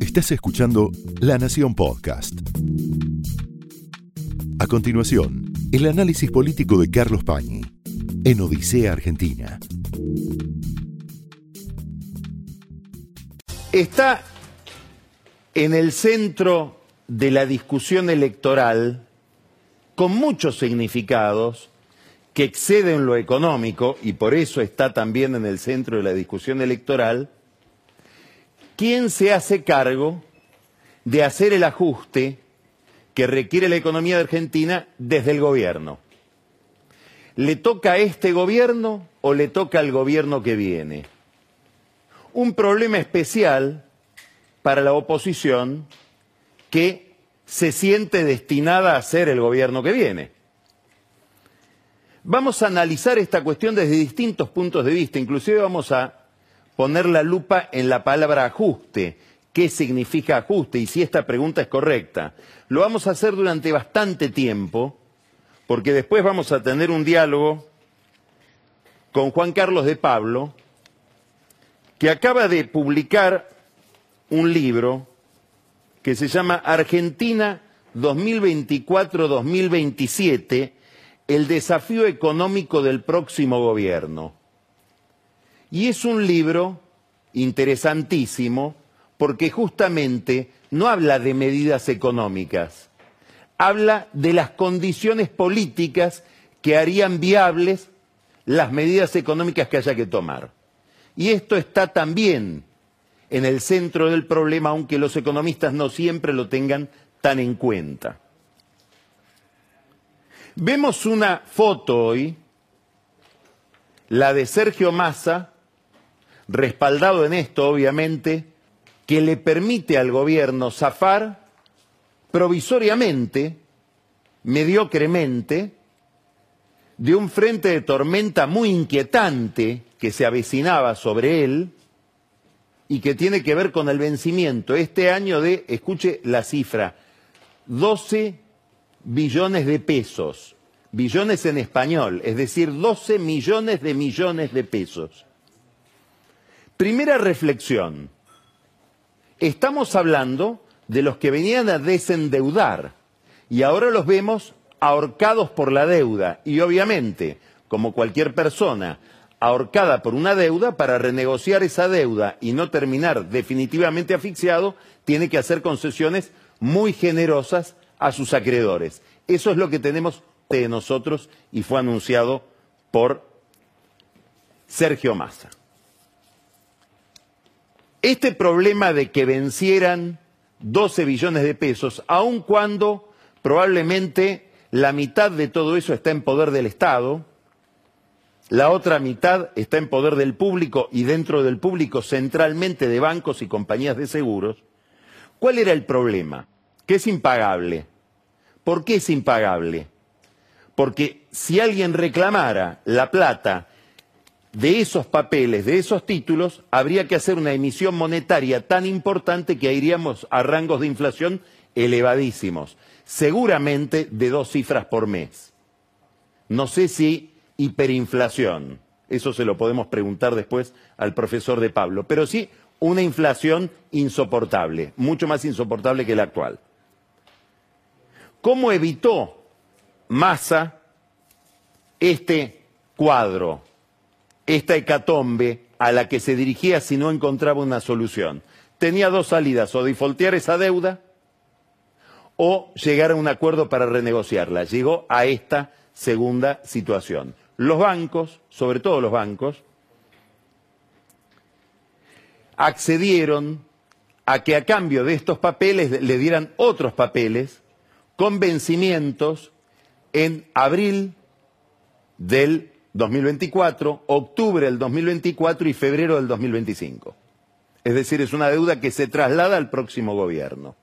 Estás escuchando La Nación Podcast. A continuación, el análisis político de Carlos Pañi en Odisea Argentina. Está en el centro de la discusión electoral, con muchos significados que exceden lo económico, y por eso está también en el centro de la discusión electoral, ¿quién se hace cargo de hacer el ajuste que requiere la economía de Argentina desde el gobierno? ¿Le toca a este gobierno o le toca al gobierno que viene? Un problema especial para la oposición que se siente destinada a ser el gobierno que viene. Vamos a analizar esta cuestión desde distintos puntos de vista, inclusive vamos a poner la lupa en la palabra ajuste. ¿Qué significa ajuste? Y si esta pregunta es correcta. Lo vamos a hacer durante bastante tiempo, porque después vamos a tener un diálogo con Juan Carlos de Pablo, que acaba de publicar un libro que se llama Argentina 2024-2027, el desafío económico del próximo gobierno. Y es un libro interesantísimo porque justamente no habla de medidas económicas, habla de las condiciones políticas que harían viables las medidas económicas que haya que tomar. Y esto está también en el centro del problema, aunque los economistas no siempre lo tengan tan en cuenta. Vemos una foto hoy, la de Sergio Massa, respaldado en esto, obviamente, que le permite al gobierno zafar provisoriamente, mediocremente, de un frente de tormenta muy inquietante que se avecinaba sobre él y que tiene que ver con el vencimiento este año de, escuche la cifra, 12 billones de pesos, billones en español, es decir, 12 millones de millones de pesos. Primera reflexión. Estamos hablando de los que venían a desendeudar y ahora los vemos ahorcados por la deuda y obviamente, como cualquier persona ahorcada por una deuda, para renegociar esa deuda y no terminar definitivamente asfixiado, tiene que hacer concesiones muy generosas a sus acreedores. Eso es lo que tenemos de nosotros y fue anunciado por Sergio Massa. Este problema de que vencieran 12 billones de pesos, aun cuando probablemente la mitad de todo eso está en poder del Estado, la otra mitad está en poder del público y dentro del público centralmente de bancos y compañías de seguros, ¿cuál era el problema? Que es impagable. ¿Por qué es impagable? Porque si alguien reclamara la plata de esos papeles, de esos títulos, habría que hacer una emisión monetaria tan importante que iríamos a rangos de inflación elevadísimos, seguramente de dos cifras por mes. No sé si hiperinflación, eso se lo podemos preguntar después al profesor de Pablo, pero sí una inflación insoportable, mucho más insoportable que la actual. ¿Cómo evitó Massa este cuadro? Esta hecatombe a la que se dirigía si no encontraba una solución. Tenía dos salidas, o defaultear esa deuda o llegar a un acuerdo para renegociarla. Llegó a esta segunda situación. Los bancos, sobre todo los bancos, accedieron a que a cambio de estos papeles le dieran otros papeles con vencimientos en abril del 2024, octubre del 2024 y febrero del 2025. Es decir, es una deuda que se traslada al próximo gobierno.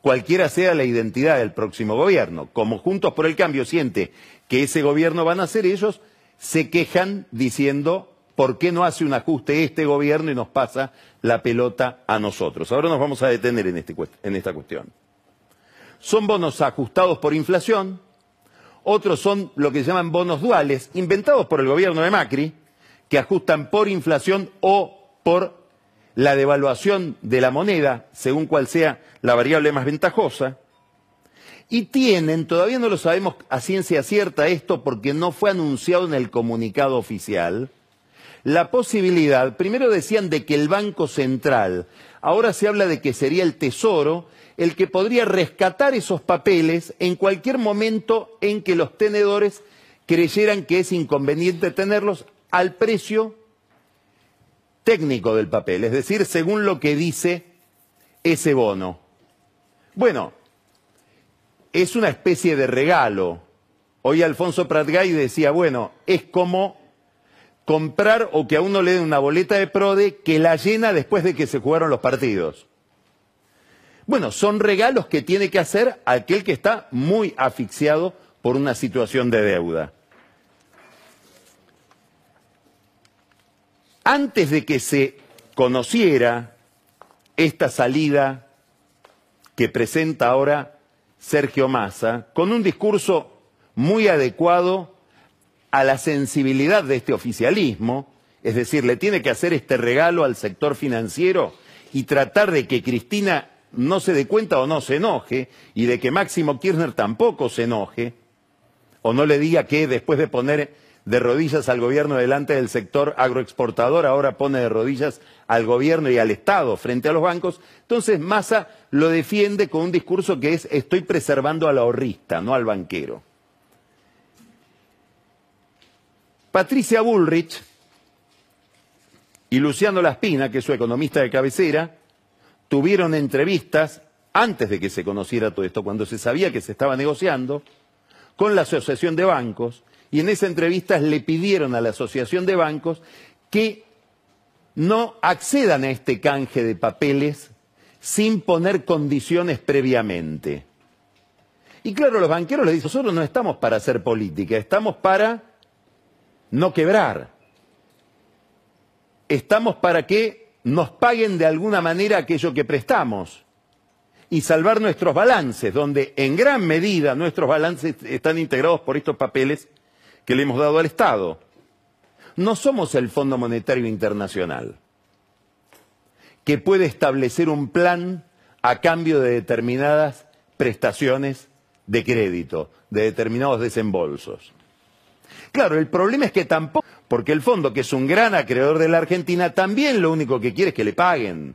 Cualquiera sea la identidad del próximo gobierno, como Juntos por el Cambio siente que ese gobierno van a ser ellos, se quejan diciendo ¿por qué no hace un ajuste este gobierno y nos pasa la pelota a nosotros? Ahora nos vamos a detener en, este, en, esta cuestión. Son bonos ajustados por inflación, otros son lo que se llaman bonos duales, inventados por el gobierno de Macri, que ajustan por inflación o por la devaluación de la moneda, según cual sea la variable más ventajosa, y tienen, todavía no lo sabemos a ciencia cierta esto porque no fue anunciado en el comunicado oficial, la posibilidad, primero decían de que el Banco Central, ahora se habla de que sería el Tesoro, el que podría rescatar esos papeles en cualquier momento en que los tenedores creyeran que es inconveniente tenerlos al precio técnico del papel, es decir, según lo que dice ese bono. Bueno, es una especie de regalo. Hoy Alfonso Pratgay decía, bueno, es como comprar o que a uno le den una boleta de PRODE que la llena después de que se jugaron los partidos. Bueno, son regalos que tiene que hacer aquel que está muy asfixiado por una situación de deuda. antes de que se conociera esta salida que presenta ahora Sergio Massa, con un discurso muy adecuado a la sensibilidad de este oficialismo, es decir, le tiene que hacer este regalo al sector financiero y tratar de que Cristina no se dé cuenta o no se enoje, y de que Máximo Kirchner tampoco se enoje, o no le diga que después de poner de rodillas al gobierno delante del sector agroexportador, ahora pone de rodillas al gobierno y al Estado frente a los bancos. Entonces Massa lo defiende con un discurso que es estoy preservando al ahorrista, no al banquero. Patricia Bullrich y Luciano Laspina, que es su economista de cabecera, tuvieron entrevistas antes de que se conociera todo esto, cuando se sabía que se estaba negociando, con la Asociación de Bancos, y en esa entrevista le pidieron a la Asociación de Bancos que no accedan a este canje de papeles sin poner condiciones previamente. Y claro, los banqueros les dicen, nosotros no estamos para hacer política, estamos para no quebrar. Estamos para que nos paguen de alguna manera aquello que prestamos y salvar nuestros balances, donde en gran medida nuestros balances están integrados por estos papeles que le hemos dado al Estado. No somos el Fondo Monetario Internacional, que puede establecer un plan a cambio de determinadas prestaciones de crédito, de determinados desembolsos. Claro, el problema es que tampoco, porque el fondo, que es un gran acreedor de la Argentina, también lo único que quiere es que le paguen.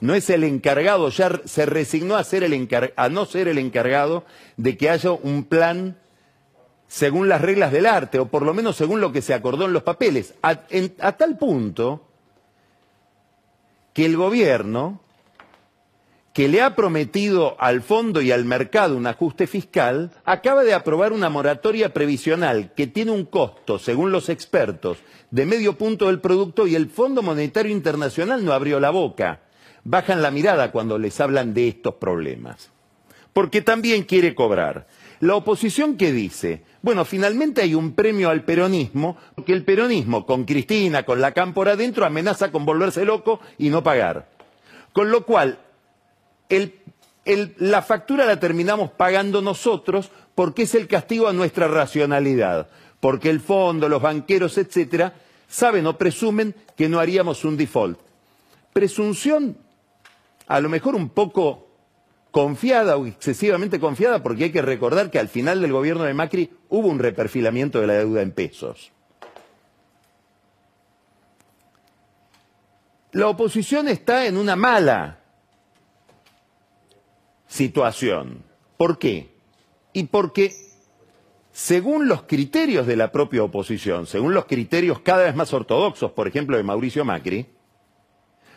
No es el encargado, ya se resignó a, ser el a no ser el encargado de que haya un plan según las reglas del arte, o por lo menos según lo que se acordó en los papeles, a, tal punto que el gobierno, que le ha prometido al fondo y al mercado un ajuste fiscal, acaba de aprobar una moratoria previsional que tiene un costo, según los expertos, de medio punto del producto y el Fondo Monetario Internacional no abrió la boca. Bajan la mirada cuando les hablan de estos problemas. Porque también quiere cobrar. La oposición que dice, bueno, finalmente hay un premio al peronismo, porque el peronismo con Cristina, con la cámpora adentro, amenaza con volverse loco y no pagar. Con lo cual, la factura la terminamos pagando nosotros porque es el castigo a nuestra racionalidad, porque el fondo, los banqueros, etcétera, saben o presumen que no haríamos un default. Presunción, a lo mejor un poco confiada o excesivamente confiada, porque hay que recordar que al final del gobierno de Macri hubo un reperfilamiento de la deuda en pesos. La oposición está en una mala situación. ¿Por qué? Y porque, según los criterios de la propia oposición, según los criterios cada vez más ortodoxos, por ejemplo, de Mauricio Macri,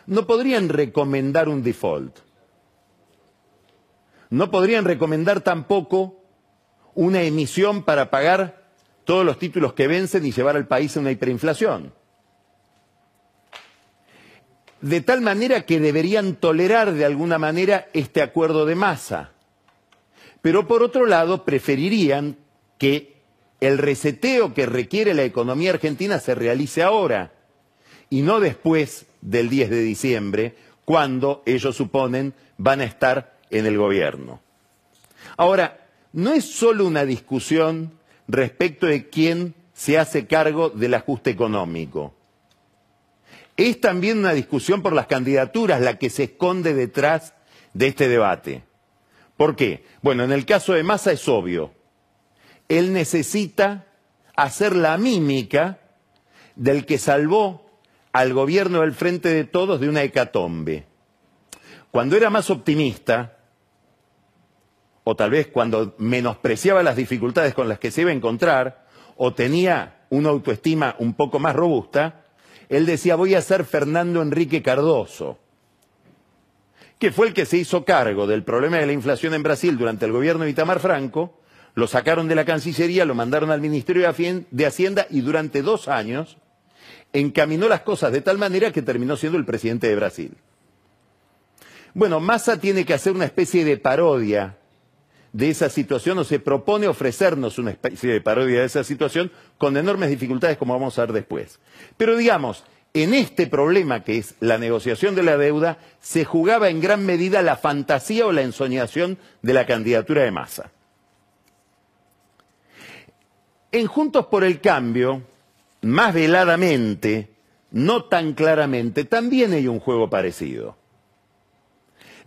no podrían recomendar un default no podrían recomendar tampoco una emisión para pagar todos los títulos que vencen y llevar al país a una hiperinflación. De tal manera que deberían tolerar de alguna manera este acuerdo de masa. Pero por otro lado, preferirían que el reseteo que requiere la economía argentina se realice ahora y no después del 10 de diciembre, cuando ellos suponen van a estar en el gobierno. Ahora, no es solo una discusión respecto de quién se hace cargo del ajuste económico. Es también una discusión por las candidaturas la que se esconde detrás de este debate. ¿Por qué? Bueno, en el caso de Massa es obvio. Él necesita hacer la mímica del que salvó al gobierno del Frente de Todos de una hecatombe. Cuando era más optimista, o tal vez cuando menospreciaba las dificultades con las que se iba a encontrar, o tenía una autoestima un poco más robusta, él decía voy a ser Fernando Enrique Cardoso, que fue el que se hizo cargo del problema de la inflación en Brasil durante el gobierno de Itamar Franco, lo sacaron de la Cancillería, lo mandaron al Ministerio de Hacienda y durante dos años encaminó las cosas de tal manera que terminó siendo el presidente de Brasil. Bueno, Massa tiene que hacer una especie de parodia de esa situación o se propone ofrecernos una especie de parodia de esa situación con enormes dificultades como vamos a ver después. Pero digamos, en este problema que es la negociación de la deuda se jugaba en gran medida la fantasía o la ensoñación de la candidatura de Massa. En Juntos por el Cambio, más veladamente, no tan claramente, también hay un juego parecido.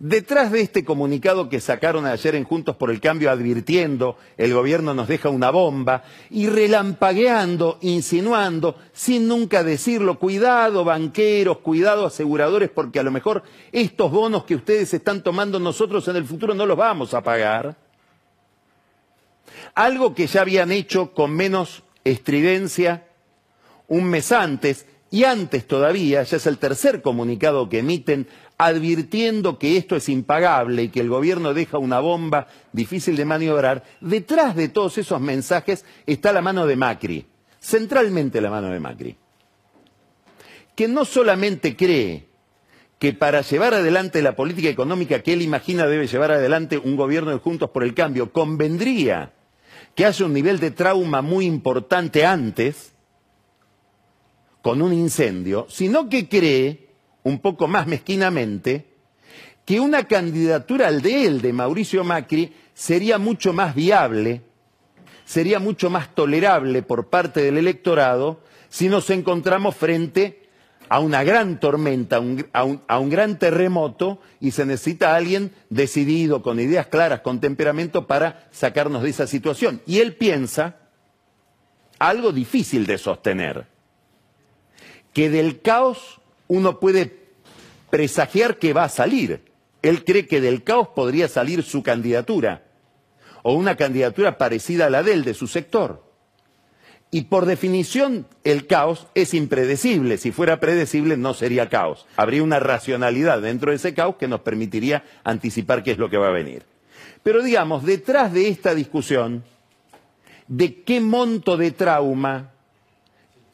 Detrás de este comunicado que sacaron ayer en Juntos por el Cambio advirtiendo el gobierno nos deja una bomba y relampagueando, insinuando, sin nunca decirlo, cuidado banqueros, cuidado aseguradores, porque a lo mejor estos bonos que ustedes están tomando nosotros en el futuro no los vamos a pagar. Algo que ya habían hecho con menos estridencia un mes antes y antes todavía, ya es el tercer comunicado que emiten advirtiendo que esto es impagable y que el gobierno deja una bomba difícil de maniobrar, detrás de todos esos mensajes está la mano de Macri, centralmente la mano de Macri, que no solamente cree que para llevar adelante la política económica que él imagina debe llevar adelante un gobierno de Juntos por el Cambio, convendría que haya un nivel de trauma muy importante antes, con un incendio, sino que cree, un poco más mezquinamente, que una candidatura al de él, de Mauricio Macri, sería mucho más viable, sería mucho más tolerable por parte del electorado si nos encontramos frente a una gran tormenta, a, un, gran terremoto y se necesita alguien decidido, con ideas claras, con temperamento para sacarnos de esa situación. Y él piensa algo difícil de sostener que del caos uno puede presagiar que va a salir. Él cree que del caos podría salir su candidatura o una candidatura parecida a la de él, de su sector. Y por definición el caos es impredecible. Si fuera predecible no sería caos. Habría una racionalidad dentro de ese caos que nos permitiría anticipar qué es lo que va a venir. Pero digamos, detrás de esta discusión, de qué monto de trauma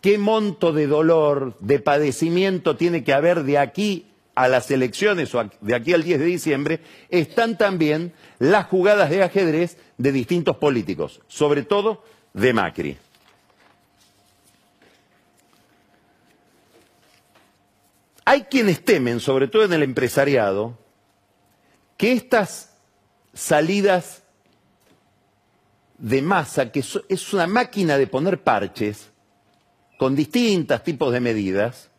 qué monto de dolor, de padecimiento tiene que haber de aquí a las elecciones o de aquí al 10 de diciembre, están también las jugadas de ajedrez de distintos políticos, sobre todo de Macri. Hay quienes temen, sobre todo en el empresariado, que estas salidas de masa, que es una máquina de poner parches, con distintos tipos de medidas,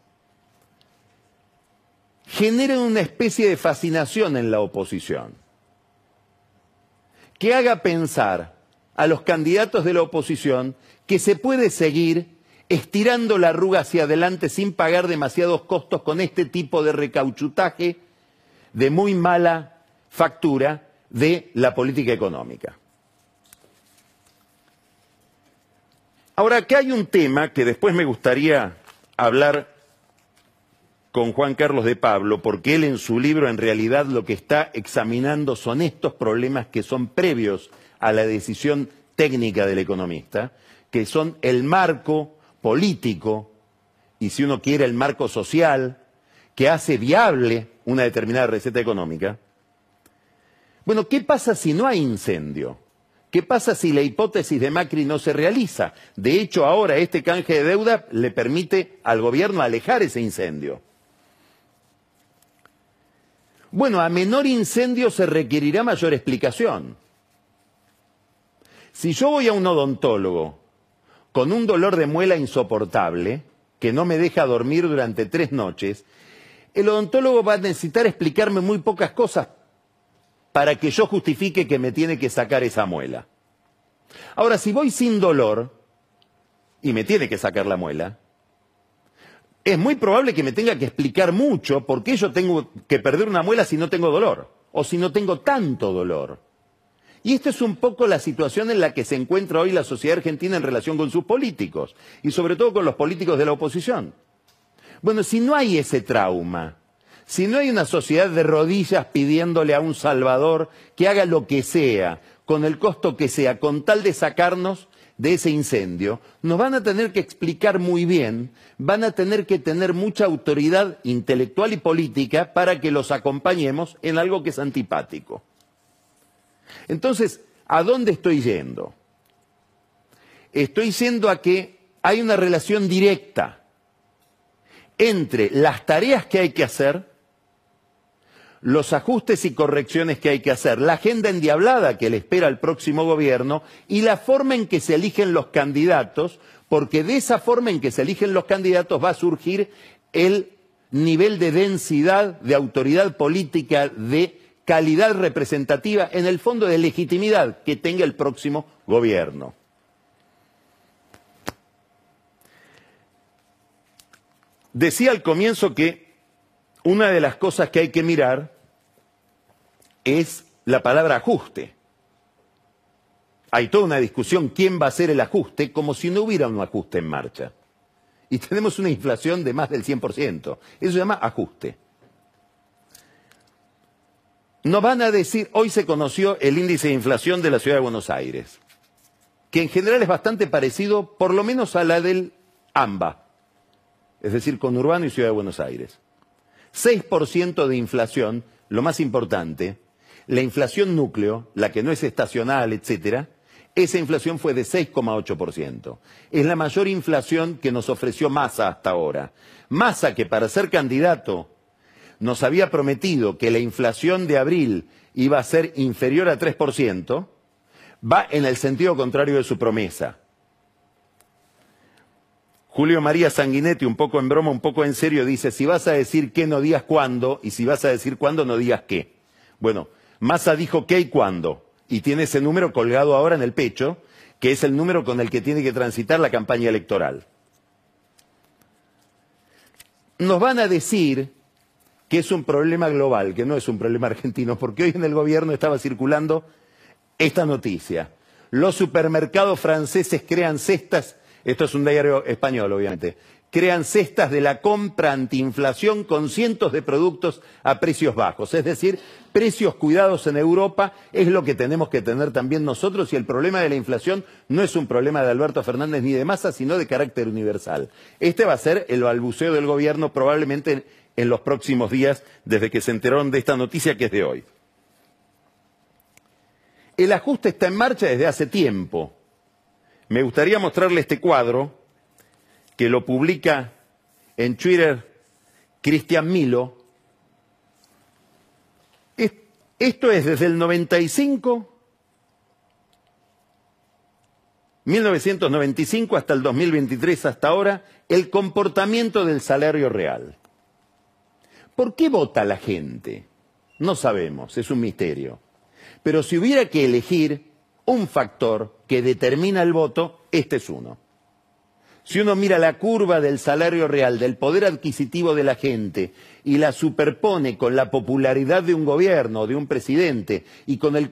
generen una especie de fascinación en la oposición, que haga pensar a los candidatos de la oposición que se puede seguir estirando la arruga hacia adelante sin pagar demasiados costos con este tipo de recauchutaje de muy mala factura de la política económica. Ahora, acá hay un tema que después me gustaría hablar con Juan Carlos de Pablo, porque él en su libro en realidad lo que está examinando son estos problemas que son previos a la decisión técnica del economista, que son el marco político y si uno quiere el marco social que hace viable una determinada receta económica. Bueno, ¿qué pasa si no hay incendio? ¿Qué pasa si la hipótesis de Macri no se realiza? De hecho, ahora este canje de deuda le permite al gobierno alejar ese incendio. Bueno, a menor incendio se requerirá mayor explicación. Si yo voy a un odontólogo con un dolor de muela insoportable, que no me deja dormir durante tres noches, el odontólogo va a necesitar explicarme muy pocas cosas para que yo justifique que me tiene que sacar esa muela. Ahora, si voy sin dolor y me tiene que sacar la muela, es muy probable que me tenga que explicar mucho por qué yo tengo que perder una muela si no tengo dolor o si no tengo tanto dolor. Y esta es un poco la situación en la que se encuentra hoy la sociedad argentina en relación con sus políticos y sobre todo con los políticos de la oposición. Bueno, si no hay ese trauma, si no hay una sociedad de rodillas pidiéndole a un Salvador que haga lo que sea, con el costo que sea, con tal de sacarnos de ese incendio, nos van a tener que explicar muy bien, van a tener que tener mucha autoridad intelectual y política para que los acompañemos en algo que es antipático. Entonces, ¿a dónde estoy yendo? Estoy yendo a que hay una relación directa entre las tareas que hay que hacer, los ajustes y correcciones que hay que hacer, la agenda endiablada que le espera al próximo gobierno y la forma en que se eligen los candidatos, porque de esa forma en que se eligen los candidatos va a surgir el nivel de densidad, de autoridad política, de calidad representativa, en el fondo de legitimidad que tenga el próximo gobierno. Decía al comienzo que una de las cosas que hay que mirar es la palabra ajuste. Hay toda una discusión quién va a hacer el ajuste como si no hubiera un ajuste en marcha. Y tenemos una inflación de más del 100%. Eso se llama ajuste. Nos van a decir, hoy se conoció el índice de inflación de la ciudad de Buenos Aires, que en general es bastante parecido, por lo menos a la del AMBA, es decir, con Urbano y Ciudad de Buenos Aires. 6% de inflación, lo más importante, la inflación núcleo, la que no es estacional, etcétera, esa inflación fue de 6,8%. Es la mayor inflación que nos ofreció Massa hasta ahora. Massa, que para ser candidato nos había prometido que la inflación de abril iba a ser inferior a 3%, va en el sentido contrario de su promesa. Julio María Sanguinetti, un poco en broma, un poco en serio, dice, si vas a decir qué, no digas cuándo, y si vas a decir cuándo, no digas qué. Bueno, Massa dijo qué y cuándo, y tiene ese número colgado ahora en el pecho, que es el número con el que tiene que transitar la campaña electoral. Nos van a decir que es un problema global, que no es un problema argentino, porque hoy en el gobierno estaba circulando esta noticia. Los supermercados franceses crean cestas esto es un diario español, obviamente, crean cestas de la compra antiinflación con cientos de productos a precios bajos. Es decir, precios cuidados en Europa es lo que tenemos que tener también nosotros y el problema de la inflación no es un problema de Alberto Fernández ni de Massa, sino de carácter universal. Este va a ser el balbuceo del gobierno probablemente en los próximos días desde que se enteraron de esta noticia que es de hoy. El ajuste está en marcha desde hace tiempo. Me gustaría mostrarle este cuadro que lo publica en Twitter Cristian Milo. Esto es desde el 95, 1995 hasta el 2023, hasta ahora, el comportamiento del salario real. ¿Por qué vota la gente? No sabemos, es un misterio. Pero si hubiera que elegir, un factor que determina el voto, este es uno. Si uno mira la curva del salario real, del poder adquisitivo de la gente, y la superpone con la popularidad de un gobierno, de un presidente, y con el,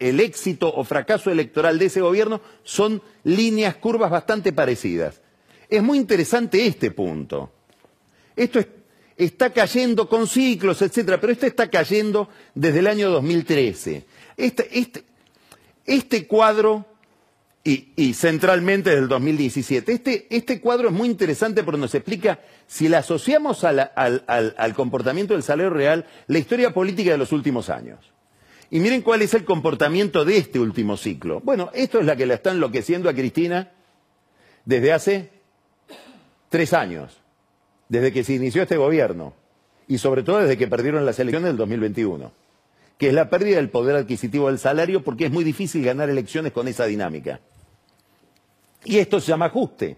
éxito o fracaso electoral de ese gobierno, son líneas, curvas bastante parecidas. Es muy interesante este punto. Esto está cayendo con ciclos, etcétera, pero esto está cayendo desde el año 2013. Este, este, este cuadro, y, centralmente del 2017, este, este cuadro es muy interesante porque nos explica, si la asociamos al, al comportamiento del salario real, la historia política de los últimos años. Y miren cuál es el comportamiento de este último ciclo. Bueno, esto es la que la está enloqueciendo a Cristina desde hace tres años, desde que se inició este gobierno y sobre todo desde que perdieron las elecciones del 2021 que es la pérdida del poder adquisitivo del salario, porque es muy difícil ganar elecciones con esa dinámica. Y esto se llama ajuste.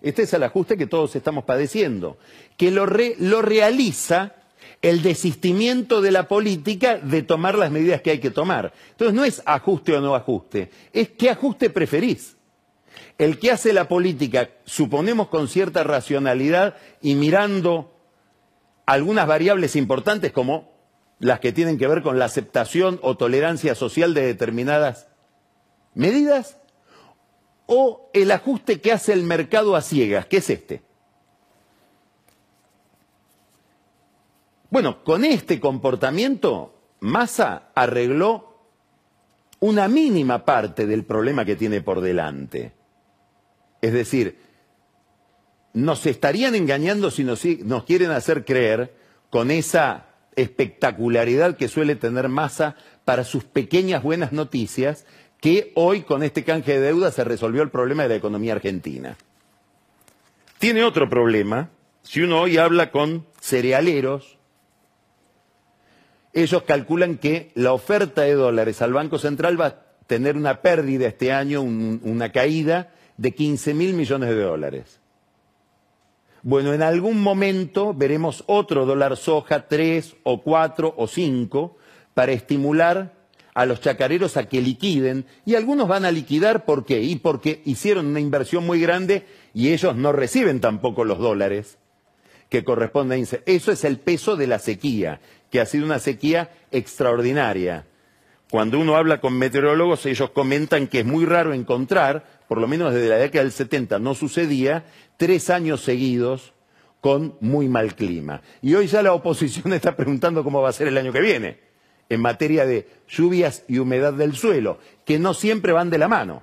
Este es el ajuste que todos estamos padeciendo, que lo, realiza el desistimiento de la política de tomar las medidas que hay que tomar. Entonces no es ajuste o no ajuste, es qué ajuste preferís. El que hace la política, suponemos con cierta racionalidad y mirando algunas variables importantes como las que tienen que ver con la aceptación o tolerancia social de determinadas medidas, o el ajuste que hace el mercado a ciegas, que es este. Bueno, con este comportamiento, Massa arregló una mínima parte del problema que tiene por delante. Es decir, nos estarían engañando si nos, nos quieren hacer creer con esa espectacularidad que suele tener Massa para sus pequeñas buenas noticias, que hoy con este canje de deuda se resolvió el problema de la economía argentina. Tiene otro problema, si uno hoy habla con cerealeros, ellos calculan que la oferta de dólares al Banco Central va a tener una pérdida este año, una caída de 15 mil millones de dólares. Bueno, en algún momento veremos otro dólar soja, tres o cuatro o cinco, para estimular a los chacareros a que liquiden, y algunos van a liquidar, ¿por qué? Y porque hicieron una inversión muy grande y ellos no reciben tampoco los dólares que corresponden Eso es el peso de la sequía, que ha sido una sequía extraordinaria. Cuando uno habla con meteorólogos, ellos comentan que es muy raro encontrar, por lo menos desde la década del 70 no sucedía, tres años seguidos con muy mal clima. Y hoy ya la oposición está preguntando cómo va a ser el año que viene, en materia de lluvias y humedad del suelo, que no siempre van de la mano.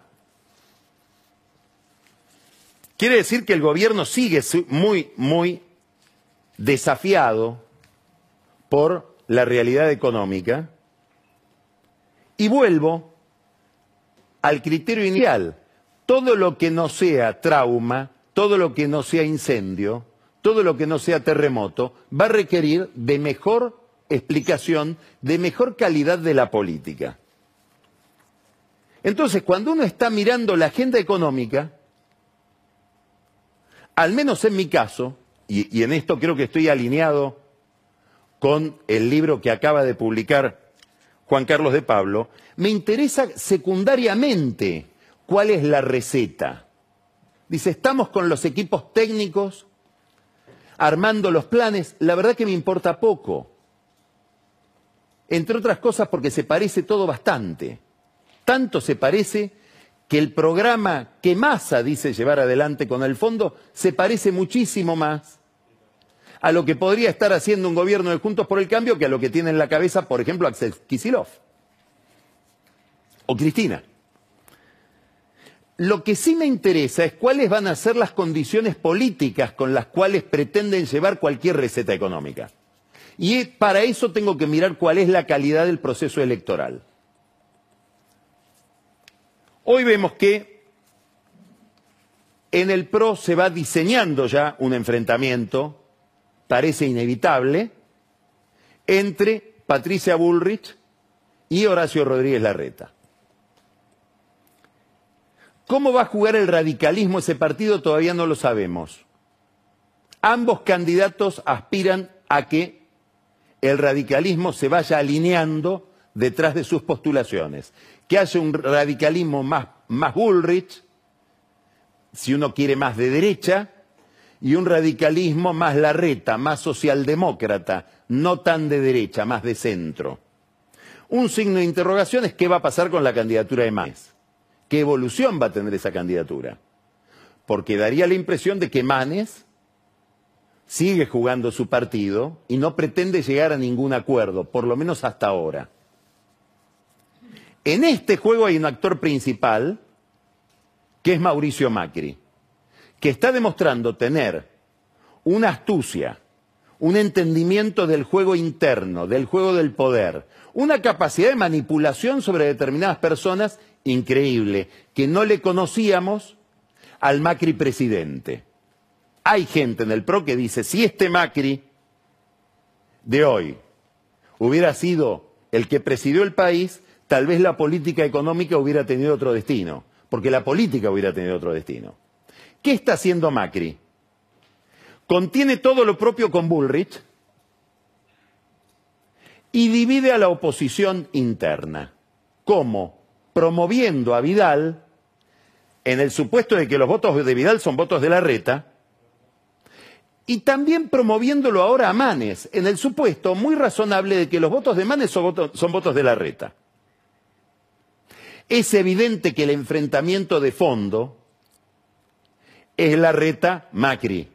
Quiere decir que el gobierno sigue muy, muy desafiado por la realidad económica. Y vuelvo al criterio inicial. Todo lo que no sea trauma todo lo que no sea incendio, todo lo que no sea terremoto, va a requerir de mejor explicación, de mejor calidad de la política. Entonces, cuando uno está mirando la agenda económica, al menos en mi caso, y, en esto creo que estoy alineado con el libro que acaba de publicar Juan Carlos de Pablo, me interesa secundariamente cuál es la receta. Dice, estamos con los equipos técnicos armando los planes. La verdad que me importa poco. Entre otras cosas porque se parece todo bastante. Tanto se parece que el programa que Massa dice llevar adelante con el fondo se parece muchísimo más a lo que podría estar haciendo un gobierno de Juntos por el Cambio que a lo que tiene en la cabeza, por ejemplo, Axel Kisilov o Cristina. Lo que sí me interesa es cuáles van a ser las condiciones políticas con las cuales pretenden llevar cualquier receta económica. Y para eso tengo que mirar cuál es la calidad del proceso electoral. Hoy vemos que en el PRO se va diseñando ya un enfrentamiento, parece inevitable, entre Patricia Bullrich y Horacio Rodríguez Larreta. ¿Cómo va a jugar el radicalismo ese partido? Todavía no lo sabemos. Ambos candidatos aspiran a que el radicalismo se vaya alineando detrás de sus postulaciones. Que haya un radicalismo más, más Bullrich, si uno quiere más de derecha, y un radicalismo más larreta, más socialdemócrata, no tan de derecha, más de centro. Un signo de interrogación es qué va a pasar con la candidatura de Manes qué evolución va a tener esa candidatura. Porque daría la impresión de que Manes sigue jugando su partido y no pretende llegar a ningún acuerdo, por lo menos hasta ahora. En este juego hay un actor principal, que es Mauricio Macri, que está demostrando tener una astucia, un entendimiento del juego interno, del juego del poder, una capacidad de manipulación sobre determinadas personas increíble, que no le conocíamos al Macri presidente. Hay gente en el PRO que dice, si este Macri de hoy hubiera sido el que presidió el país, tal vez la política económica hubiera tenido otro destino, porque la política hubiera tenido otro destino. ¿Qué está haciendo Macri? Contiene todo lo propio con Bullrich y divide a la oposición interna. ¿Cómo? Promoviendo a Vidal, en el supuesto de que los votos de Vidal son votos de la reta, y también promoviéndolo ahora a Manes, en el supuesto muy razonable de que los votos de Manes son votos, son votos de la reta. Es evidente que el enfrentamiento de fondo es la reta Macri.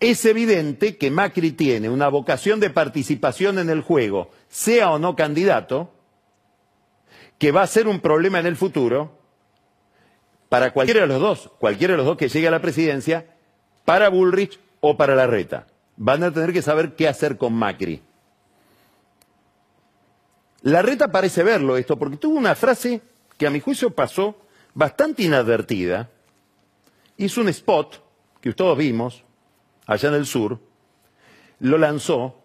Es evidente que Macri tiene una vocación de participación en el juego, sea o no candidato, que va a ser un problema en el futuro para cualquiera de los dos, cualquiera de los dos que llegue a la presidencia, para Bullrich o para la reta. Van a tener que saber qué hacer con Macri. La reta parece verlo esto, porque tuvo una frase que a mi juicio pasó bastante inadvertida. Hizo un spot que todos vimos, allá en el sur, lo lanzó,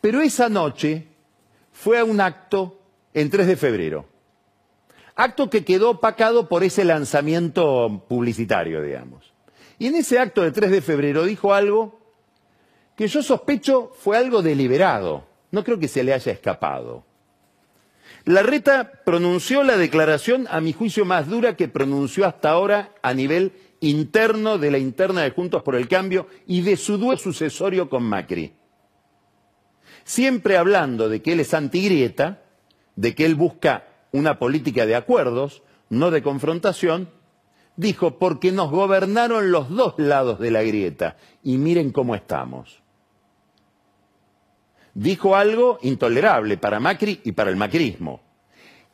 pero esa noche fue a un acto en 3 de febrero. Acto que quedó opacado por ese lanzamiento publicitario, digamos. Y en ese acto de 3 de febrero dijo algo que yo sospecho fue algo deliberado. No creo que se le haya escapado. La reta pronunció la declaración, a mi juicio, más dura que pronunció hasta ahora a nivel interno de la interna de Juntos por el Cambio y de su dúo sucesorio con Macri. Siempre hablando de que él es antigrieta, de que él busca una política de acuerdos, no de confrontación, dijo, porque nos gobernaron los dos lados de la grieta y miren cómo estamos. Dijo algo intolerable para Macri y para el macrismo.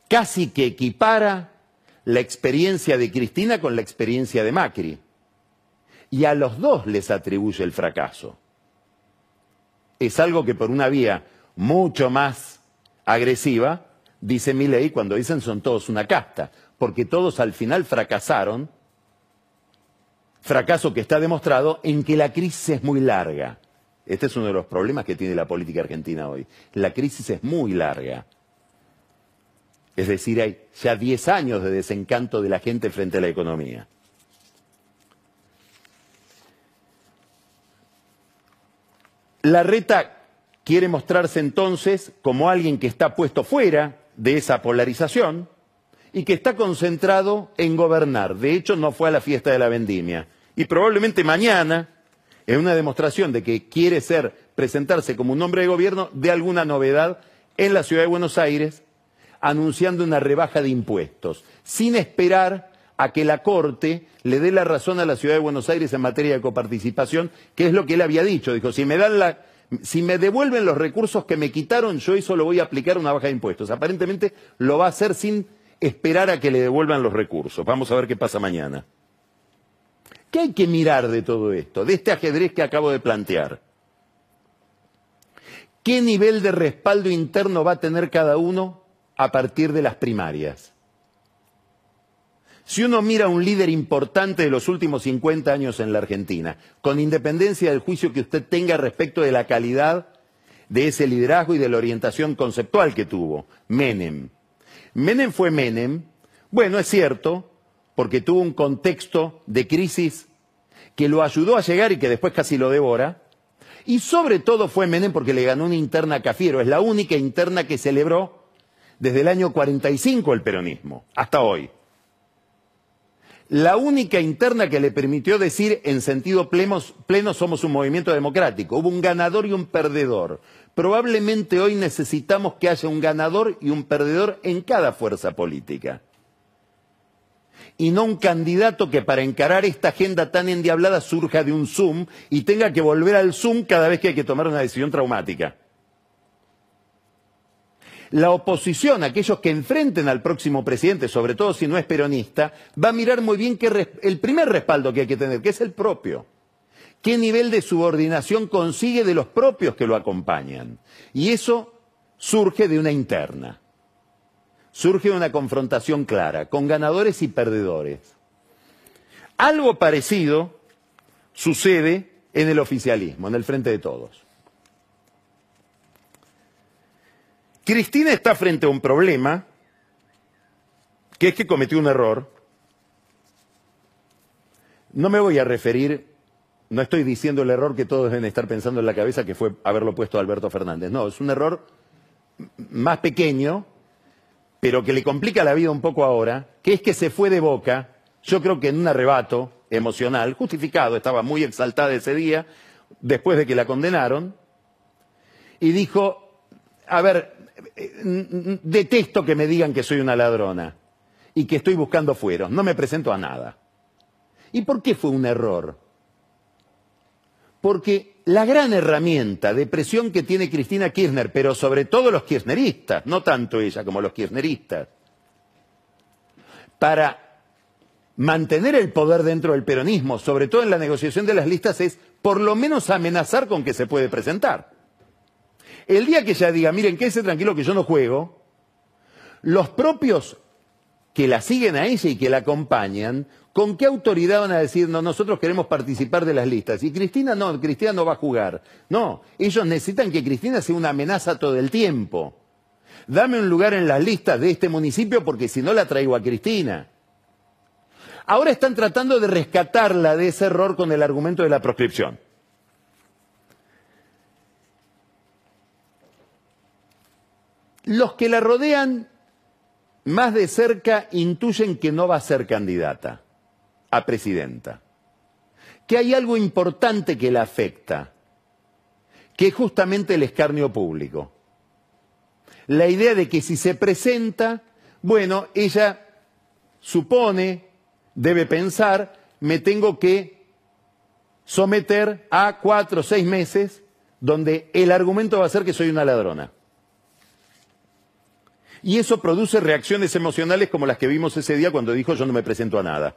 Casi que equipara la experiencia de Cristina con la experiencia de Macri. Y a los dos les atribuye el fracaso. Es algo que por una vía mucho más agresiva, dice Milei cuando dicen son todos una casta, porque todos al final fracasaron, fracaso que está demostrado en que la crisis es muy larga. Este es uno de los problemas que tiene la política argentina hoy. La crisis es muy larga. Es decir, hay ya 10 años de desencanto de la gente frente a la economía. La reta quiere mostrarse entonces como alguien que está puesto fuera de esa polarización y que está concentrado en gobernar. De hecho, no fue a la fiesta de la vendimia. Y probablemente mañana, en una demostración de que quiere ser, presentarse como un hombre de gobierno, de alguna novedad en la ciudad de Buenos Aires anunciando una rebaja de impuestos, sin esperar a que la Corte le dé la razón a la Ciudad de Buenos Aires en materia de coparticipación, que es lo que él había dicho. Dijo, si me dan la, si me devuelven los recursos que me quitaron, yo eso lo voy a aplicar una baja de impuestos. Aparentemente lo va a hacer sin esperar a que le devuelvan los recursos. Vamos a ver qué pasa mañana. ¿Qué hay que mirar de todo esto, de este ajedrez que acabo de plantear? ¿Qué nivel de respaldo interno va a tener cada uno a partir de las primarias. Si uno mira a un líder importante de los últimos 50 años en la Argentina, con independencia del juicio que usted tenga respecto de la calidad de ese liderazgo y de la orientación conceptual que tuvo, Menem. Menem fue Menem, bueno, es cierto, porque tuvo un contexto de crisis que lo ayudó a llegar y que después casi lo devora, y sobre todo fue Menem porque le ganó una interna a Cafiero, es la única interna que celebró desde el año 45 el peronismo, hasta hoy. La única interna que le permitió decir en sentido pleno, somos un movimiento democrático. Hubo un ganador y un perdedor. Probablemente hoy necesitamos que haya un ganador y un perdedor en cada fuerza política. Y no un candidato que para encarar esta agenda tan endiablada surja de un Zoom y tenga que volver al Zoom cada vez que hay que tomar una decisión traumática la oposición, aquellos que enfrenten al próximo presidente, sobre todo si no es peronista, va a mirar muy bien que el primer respaldo que hay que tener, que es el propio. ¿Qué nivel de subordinación consigue de los propios que lo acompañan? Y eso surge de una interna. Surge de una confrontación clara, con ganadores y perdedores. Algo parecido sucede en el oficialismo, en el frente de todos. Cristina está frente a un problema, que es que cometió un error, No me voy a referir, no estoy diciendo el error que todos deben estar pensando en la cabeza, que fue haberlo puesto a Alberto Fernández. No, es un error más pequeño, pero que le complica la vida un poco ahora, que es que se fue de boca, yo creo que en un arrebato emocional, justificado, estaba muy exaltada ese día, después de que la condenaron, y dijo, a ver, detesto que me digan que soy una ladrona y que estoy buscando fueros, no me presento a nada. ¿Y por qué fue un error? Porque la gran herramienta de presión que tiene Cristina Kirchner, pero sobre todo los kirchneristas, no tanto ella como los kirchneristas, para mantener el poder dentro del peronismo, sobre todo en la negociación de las listas, es por lo menos amenazar con que se puede presentar. El día que ella diga, miren, quédese tranquilo que yo no juego, los propios que la siguen a ella y que la acompañan, ¿con qué autoridad van a decir, no, nosotros queremos participar de las listas? Y Cristina no, Cristina no va a jugar. No, ellos necesitan que Cristina sea una amenaza todo el tiempo. Dame un lugar en las listas de este municipio porque si no la traigo a Cristina. Ahora están tratando de rescatarla de ese error con el argumento de la proscripción. Los que la rodean más de cerca intuyen que no va a ser candidata a presidenta, que hay algo importante que la afecta, que es justamente el escarnio público. La idea de que si se presenta, bueno, ella supone, debe pensar, me tengo que someter a cuatro o seis meses donde el argumento va a ser que soy una ladrona. Y eso produce reacciones emocionales como las que vimos ese día cuando dijo yo no me presento a nada.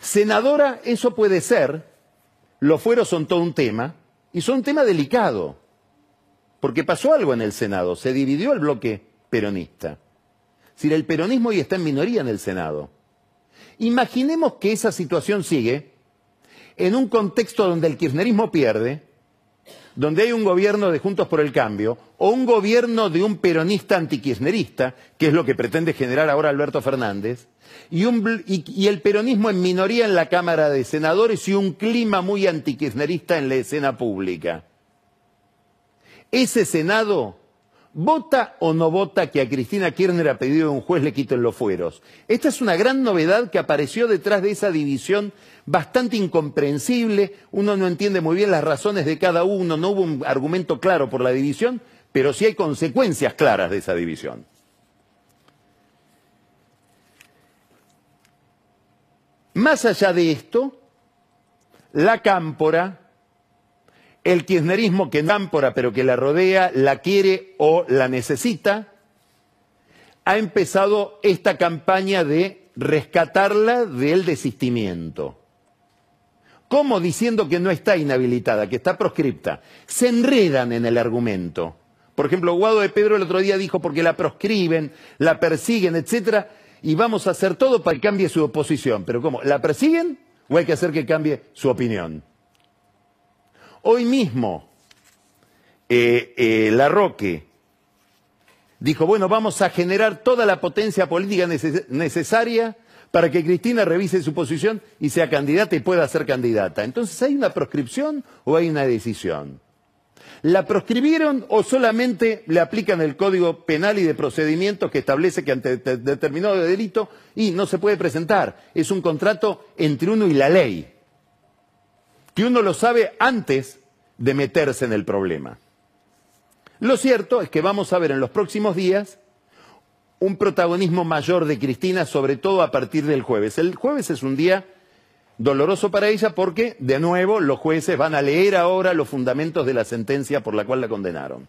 Senadora, eso puede ser, los fueros son todo un tema, y son un tema delicado, porque pasó algo en el Senado, se dividió el bloque peronista. Si el peronismo hoy está en minoría en el Senado. Imaginemos que esa situación sigue en un contexto donde el kirchnerismo pierde, donde hay un gobierno de Juntos por el Cambio o un gobierno de un peronista antikirchnerista, que es lo que pretende generar ahora Alberto Fernández, y, el peronismo en minoría en la Cámara de Senadores y un clima muy antikirchnerista en la escena pública. Ese Senado ¿Vota o no vota que a Cristina Kirchner ha pedido que un juez le quiten los fueros? Esta es una gran novedad que apareció detrás de esa división bastante incomprensible. Uno no entiende muy bien las razones de cada uno, no hubo un argumento claro por la división, pero sí hay consecuencias claras de esa división. Más allá de esto, la cámpora el kirchnerismo que námpora pero que la rodea, la quiere o la necesita, ha empezado esta campaña de rescatarla del desistimiento. ¿Cómo diciendo que no está inhabilitada, que está proscripta? Se enredan en el argumento. Por ejemplo, Guado de Pedro el otro día dijo porque la proscriben, la persiguen, etcétera, y vamos a hacer todo para que cambie su oposición. Pero ¿cómo? ¿La persiguen o hay que hacer que cambie su opinión? Hoy mismo, eh, eh, La Roque dijo, bueno, vamos a generar toda la potencia política necesaria para que Cristina revise su posición y sea candidata y pueda ser candidata. Entonces, ¿hay una proscripción o hay una decisión? ¿La proscribieron o solamente le aplican el Código Penal y de Procedimientos que establece que ante determinado delito y no se puede presentar? Es un contrato entre uno y la ley que uno lo sabe antes de meterse en el problema. Lo cierto es que vamos a ver en los próximos días un protagonismo mayor de Cristina, sobre todo a partir del jueves. El jueves es un día doloroso para ella porque, de nuevo, los jueces van a leer ahora los fundamentos de la sentencia por la cual la condenaron.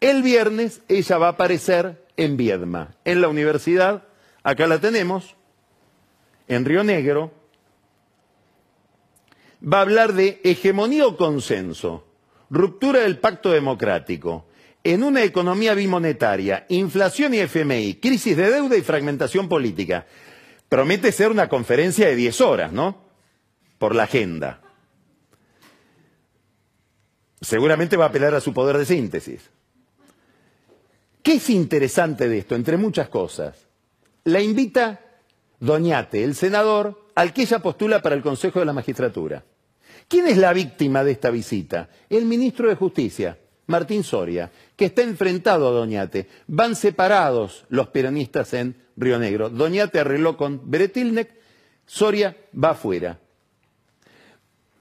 El viernes ella va a aparecer en Viedma, en la universidad, acá la tenemos, en Río Negro, va a hablar de hegemonía o consenso, ruptura del pacto democrático, en una economía bimonetaria, inflación y FMI, crisis de deuda y fragmentación política. Promete ser una conferencia de 10 horas, ¿no? Por la agenda. Seguramente va a apelar a su poder de síntesis. ¿Qué es interesante de esto? Entre muchas cosas. La invita Doñate, el senador, al que ella postula para el Consejo de la Magistratura. ¿Quién es la víctima de esta visita? El ministro de Justicia, Martín Soria, que está enfrentado a Doñate. Van separados los peronistas en Río Negro. Doñate arregló con Beretilnek, Soria va afuera.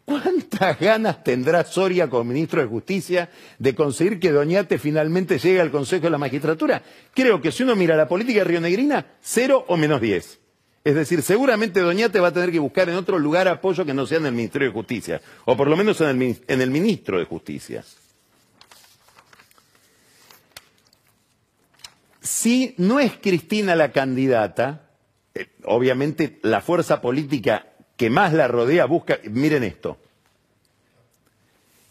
¿Cuántas ganas tendrá Soria como ministro de Justicia de conseguir que Doñate finalmente llegue al Consejo de la Magistratura? Creo que si uno mira la política rionegrina, cero o menos diez. Es decir, seguramente Doñate va a tener que buscar en otro lugar apoyo que no sea en el Ministerio de Justicia, o por lo menos en el, en el Ministro de Justicia. Si no es Cristina la candidata, eh, obviamente la fuerza política que más la rodea busca, miren esto,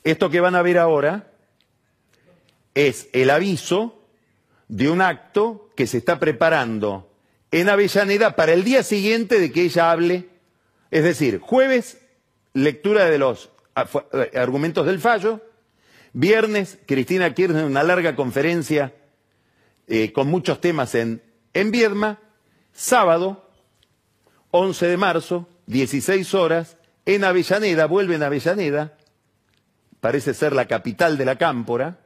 esto que van a ver ahora es el aviso de un acto que se está preparando en Avellaneda para el día siguiente de que ella hable, es decir, jueves, lectura de los eh, argumentos del fallo, viernes, Cristina Kirchner una larga conferencia eh, con muchos temas en, en Viedma, sábado, 11 de marzo, 16 horas, en Avellaneda, vuelve en Avellaneda, parece ser la capital de la cámpora,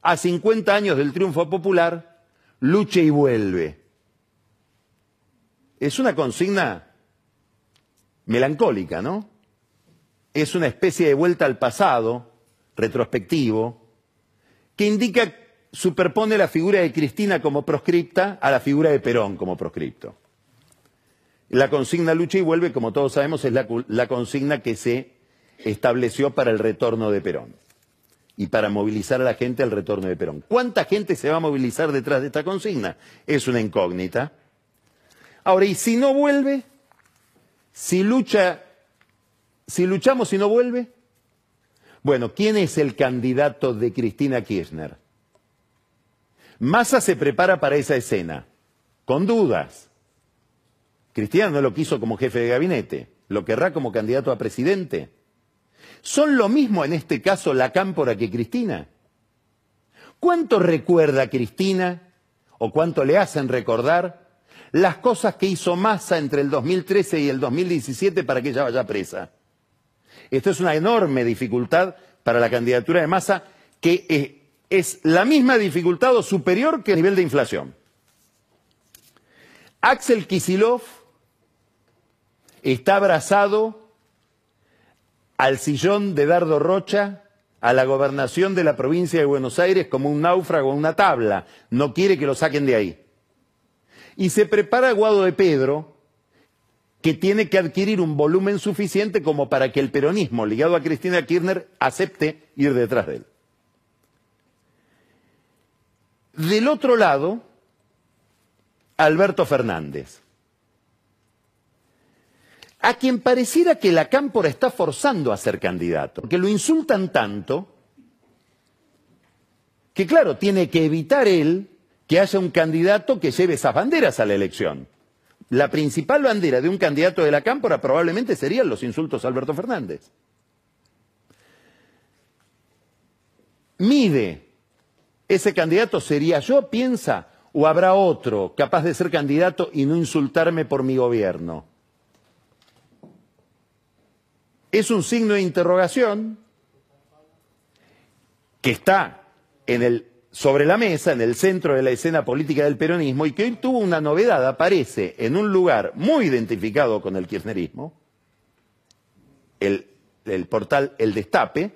a 50 años del triunfo popular, luche y vuelve. Es una consigna melancólica, ¿no? Es una especie de vuelta al pasado, retrospectivo, que indica, superpone la figura de Cristina como proscripta a la figura de Perón como proscripto. La consigna lucha y vuelve, como todos sabemos, es la, consigna que se estableció para el retorno de Perón y para movilizar a la gente al retorno de Perón. ¿Cuánta gente se va a movilizar detrás de esta consigna? Es una incógnita. Ahora, ¿y si no vuelve? Si lucha, si luchamos y no vuelve? Bueno, ¿quién es el candidato de Cristina Kirchner? Massa se prepara para esa escena, con dudas. Cristina no lo quiso como jefe de gabinete, lo querrá como candidato a presidente. ¿Son lo mismo en este caso la cámpora que Cristina? ¿Cuánto recuerda Cristina o cuánto le hacen recordar las cosas que hizo Massa entre el 2013 y el 2017 para que ella vaya presa? Esto es una enorme dificultad para la candidatura de Massa que es la misma dificultad o superior que el nivel de inflación. Axel Kisilov está abrazado al sillón de Dardo Rocha, a la gobernación de la provincia de Buenos Aires como un náufrago una tabla. No quiere que lo saquen de ahí. Y se prepara Guado de Pedro, que tiene que adquirir un volumen suficiente como para que el peronismo ligado a Cristina Kirchner acepte ir detrás de él. Del otro lado, Alberto Fernández a quien pareciera que la cámpora está forzando a ser candidato, porque lo insultan tanto que claro, tiene que evitar él que haya un candidato que lleve esas banderas a la elección. La principal bandera de un candidato de la cámpora probablemente serían los insultos a Alberto Fernández. Mide, ese candidato sería yo, piensa, o habrá otro capaz de ser candidato y no insultarme por mi gobierno es un signo de interrogación que está sobre la mesa, en el centro de la escena política del peronismo y que hoy tuvo una novedad, aparece en un lugar muy identificado con el kirchnerismo, el, portal El Destape,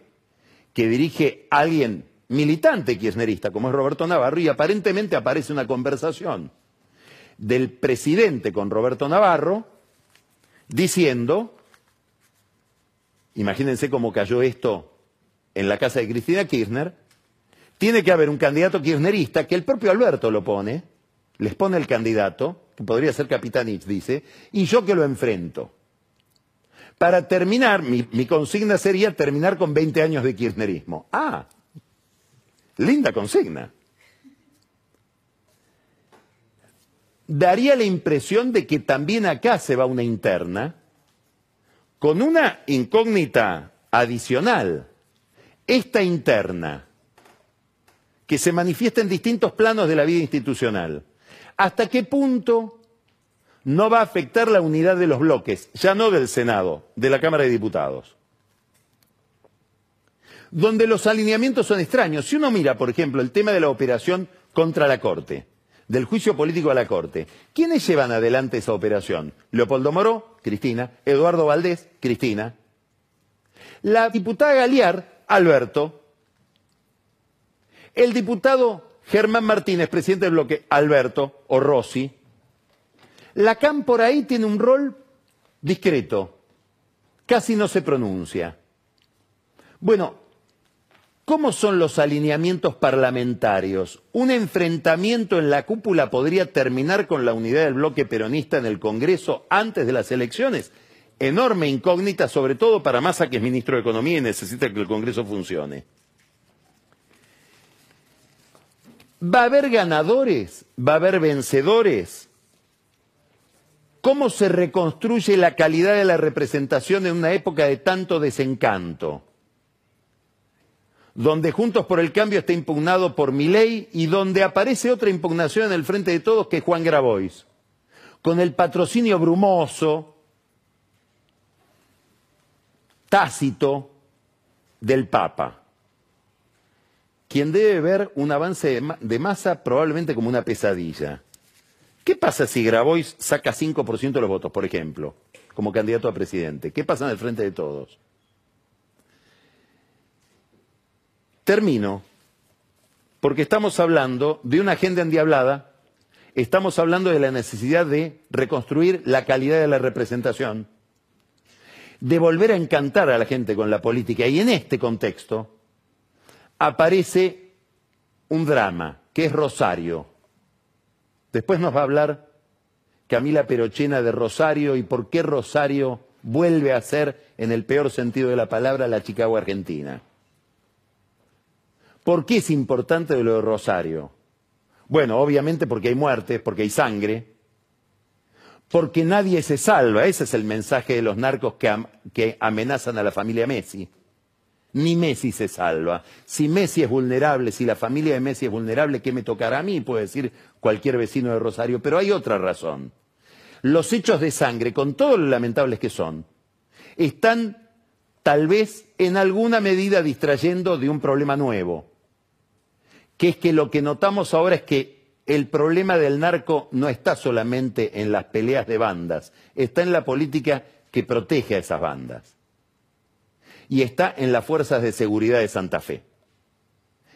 que dirige alguien militante kirchnerista como es Roberto Navarro y aparentemente aparece una conversación del presidente con Roberto Navarro diciendo imagínense cómo cayó esto en la casa de Cristina Kirchner, tiene que haber un candidato kirchnerista que el propio Alberto lo pone, les pone el candidato, que podría ser Capitanich, dice, y yo que lo enfrento. Para terminar, mi, mi consigna sería terminar con 20 años de kirchnerismo. Ah, linda consigna. Daría la impresión de que también acá se va una interna, con una incógnita adicional, esta interna, que se manifiesta en distintos planos de la vida institucional. ¿Hasta qué punto no va a afectar la unidad de los bloques, ya no del Senado, de la Cámara de Diputados. Donde los alineamientos son extraños. Si uno mira, por ejemplo, el tema de la operación contra la Corte, del juicio político a la Corte, ¿quiénes llevan adelante esa operación? Leopoldo Moró, Cristina, Eduardo Valdés, Cristina. La diputada Galiar, Alberto. El diputado Germán Martínez, presidente del bloque, Alberto o Rossi. Lacan por ahí tiene un rol discreto, casi no se pronuncia. Bueno, ¿cómo son los alineamientos parlamentarios? ¿Un enfrentamiento en la cúpula podría terminar con la unidad del bloque peronista en el Congreso antes de las elecciones? Enorme incógnita, sobre todo para Massa, que es ministro de Economía y necesita que el Congreso funcione. ¿Va a haber ganadores? ¿Va a haber vencedores? ¿Cómo se reconstruye la calidad de la representación en una época de tanto desencanto? Donde Juntos por el Cambio está impugnado por ley y donde aparece otra impugnación en el frente de todos que es Juan Grabois, con el patrocinio brumoso, tácito del Papa, quien debe ver un avance de masa probablemente como una pesadilla. ¿Qué pasa si Grabois saca 5% de los votos, por ejemplo, como candidato a presidente? ¿Qué pasa en el frente de todos? Termino, porque estamos hablando de una agenda endiablada, estamos hablando de la necesidad de reconstruir la calidad de la representación, de volver a encantar a la gente con la política. Y en este contexto aparece un drama, que es Rosario. Después nos va a hablar Camila Perochena de Rosario y por qué Rosario vuelve a ser, en el peor sentido de la palabra, la Chicago Argentina. ¿Por qué es importante lo de Rosario? Bueno, obviamente porque hay muertes, porque hay sangre, porque nadie se salva. Ese es el mensaje de los narcos que, que amenazan a la familia Messi ni Messi se salva. Si Messi es vulnerable, si la familia de Messi es vulnerable, ¿qué me tocará a mí? Puede decir cualquier vecino de Rosario. Pero hay otra razón. Los hechos de sangre, con todo lo lamentables que son, están tal vez en alguna medida distrayendo de un problema nuevo, que es que lo que notamos ahora es que el problema del narco no está solamente en las peleas de bandas, está en la política que protege a esas bandas y está en las fuerzas de seguridad de Santa Fe.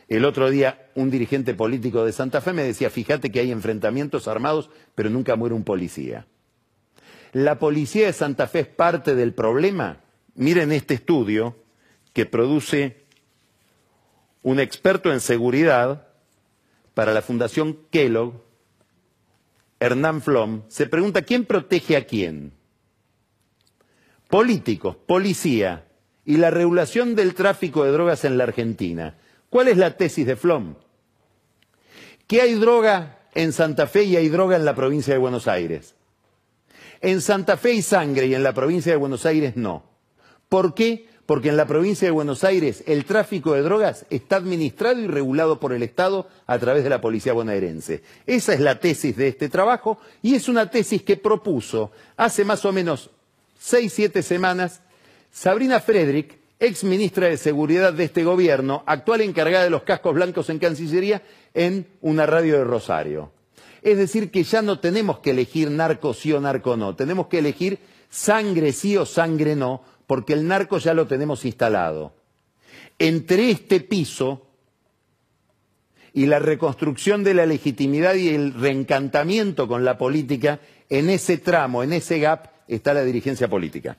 El otro día un dirigente político de Santa Fe me decía, fíjate que hay enfrentamientos armados, pero nunca muere un policía. ¿La policía de Santa Fe es parte del problema? Miren este estudio que produce un experto en seguridad para la Fundación Kellogg, Hernán Flom, se pregunta quién protege a quién. Políticos, policía, y la regulación del tráfico de drogas en la Argentina. ¿Cuál es la tesis de Flom? Que hay droga en Santa Fe y hay droga en la provincia de Buenos Aires. En Santa Fe hay sangre y en la provincia de Buenos Aires no. ¿Por qué? Porque en la provincia de Buenos Aires el tráfico de drogas está administrado y regulado por el Estado a través de la policía bonaerense. Esa es la tesis de este trabajo y es una tesis que propuso hace más o menos seis, siete semanas Sabrina Frederick, ex ministra de Seguridad de este gobierno, actual encargada de los cascos blancos en Cancillería, en una radio de Rosario. Es decir, que ya no tenemos que elegir narco sí o narco no, tenemos que elegir sangre sí o sangre no, porque el narco ya lo tenemos instalado. Entre este piso y la reconstrucción de la legitimidad y el reencantamiento con la política, en ese tramo, en ese gap, está la dirigencia política